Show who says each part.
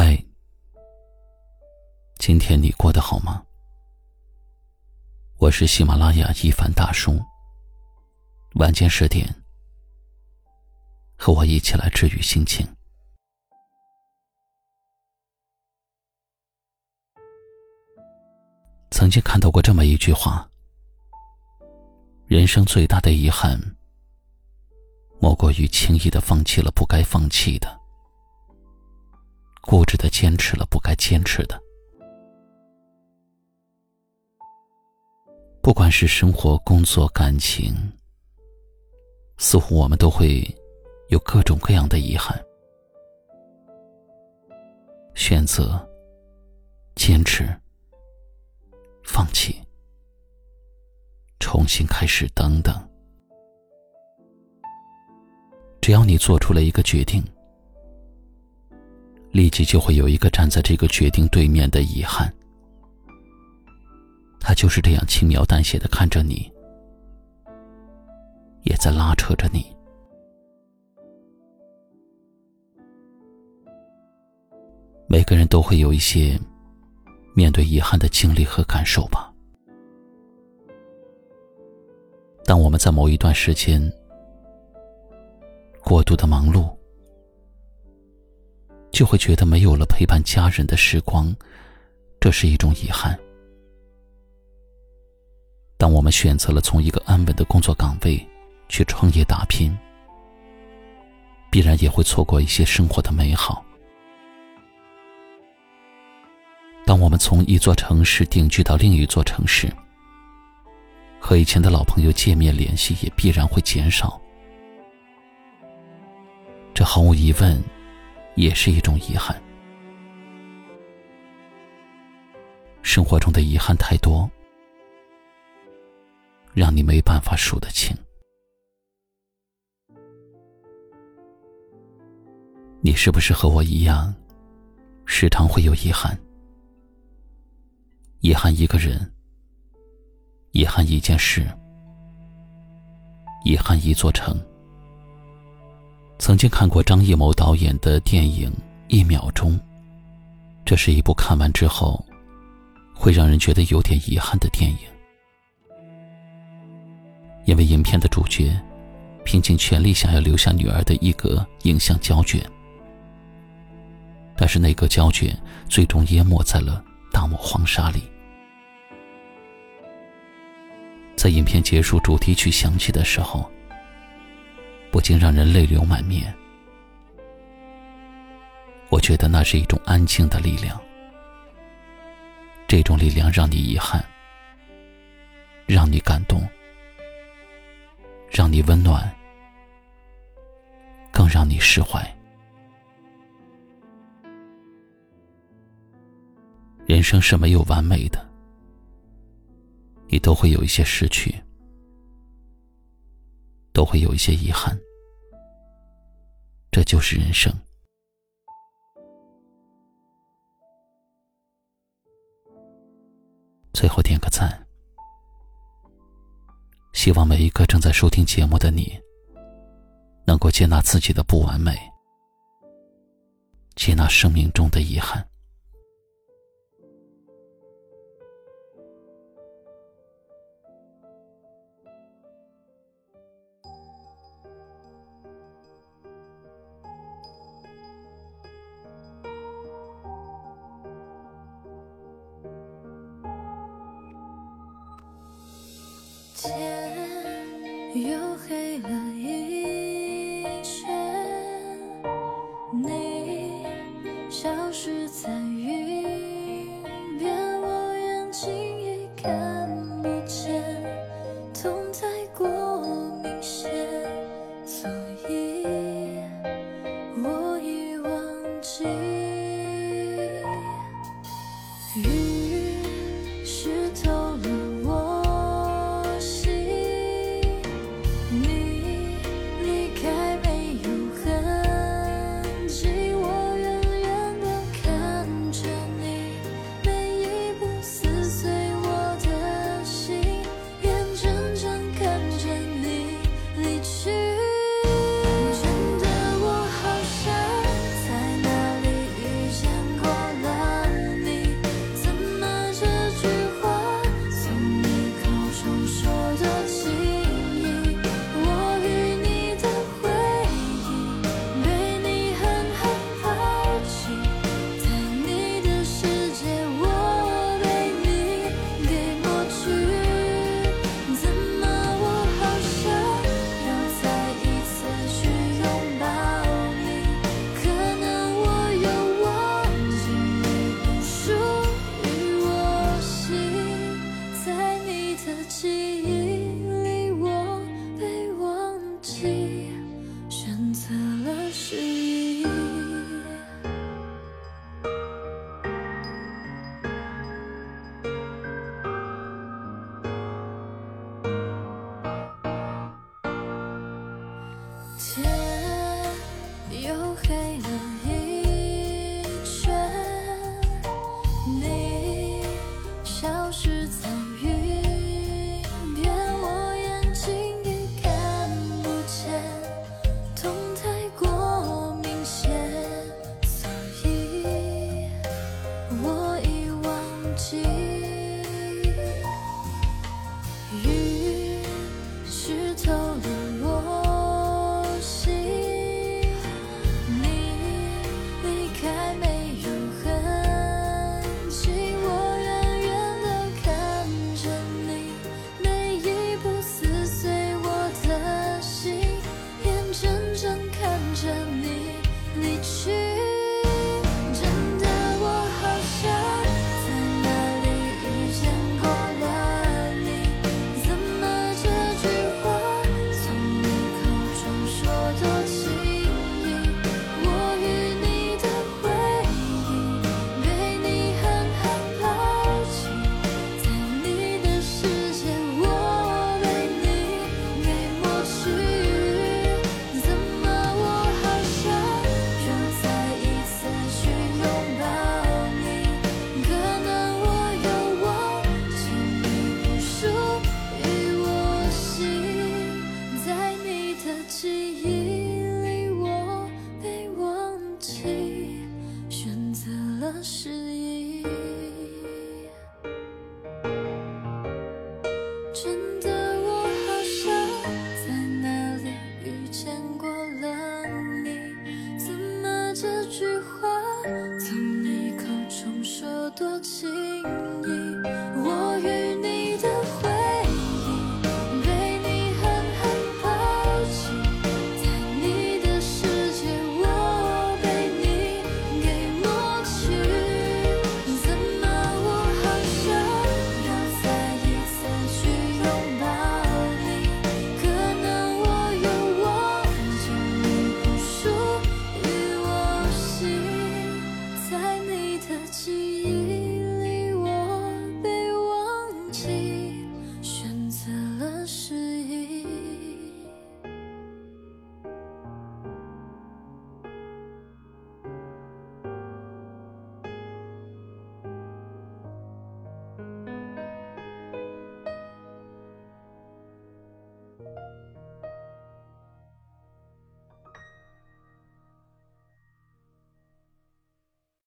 Speaker 1: 嗨，今天你过得好吗？我是喜马拉雅一凡大叔。晚间十点，和我一起来治愈心情。曾经看到过这么一句话：人生最大的遗憾，莫过于轻易的放弃了不该放弃的。固执的坚持了不该坚持的，不管是生活、工作、感情，似乎我们都会有各种各样的遗憾。选择、坚持、放弃、重新开始，等等，只要你做出了一个决定。立即就会有一个站在这个决定对面的遗憾，他就是这样轻描淡写的看着你，也在拉扯着你。每个人都会有一些面对遗憾的经历和感受吧。当我们在某一段时间过度的忙碌。就会觉得没有了陪伴家人的时光，这是一种遗憾。当我们选择了从一个安稳的工作岗位去创业打拼，必然也会错过一些生活的美好。当我们从一座城市定居到另一座城市，和以前的老朋友见面联系也必然会减少。这毫无疑问。也是一种遗憾。生活中的遗憾太多，让你没办法数得清。你是不是和我一样，时常会有遗憾？遗憾一个人，遗憾一件事，遗憾一座城。曾经看过张艺谋导演的电影《一秒钟》，这是一部看完之后会让人觉得有点遗憾的电影，因为影片的主角拼尽全力想要留下女儿的一格影像胶卷，但是那个胶卷最终淹没在了大漠黄沙里。在影片结束，主题曲响起的时候。不禁让人泪流满面。我觉得那是一种安静的力量，这种力量让你遗憾，让你感动，让你温暖，更让你释怀。人生是没有完美的，你都会有一些失去。都会有一些遗憾，这就是人生。最后点个赞，希望每一个正在收听节目的你，能够接纳自己的不完美，接纳生命中的遗憾。
Speaker 2: 天又黑了一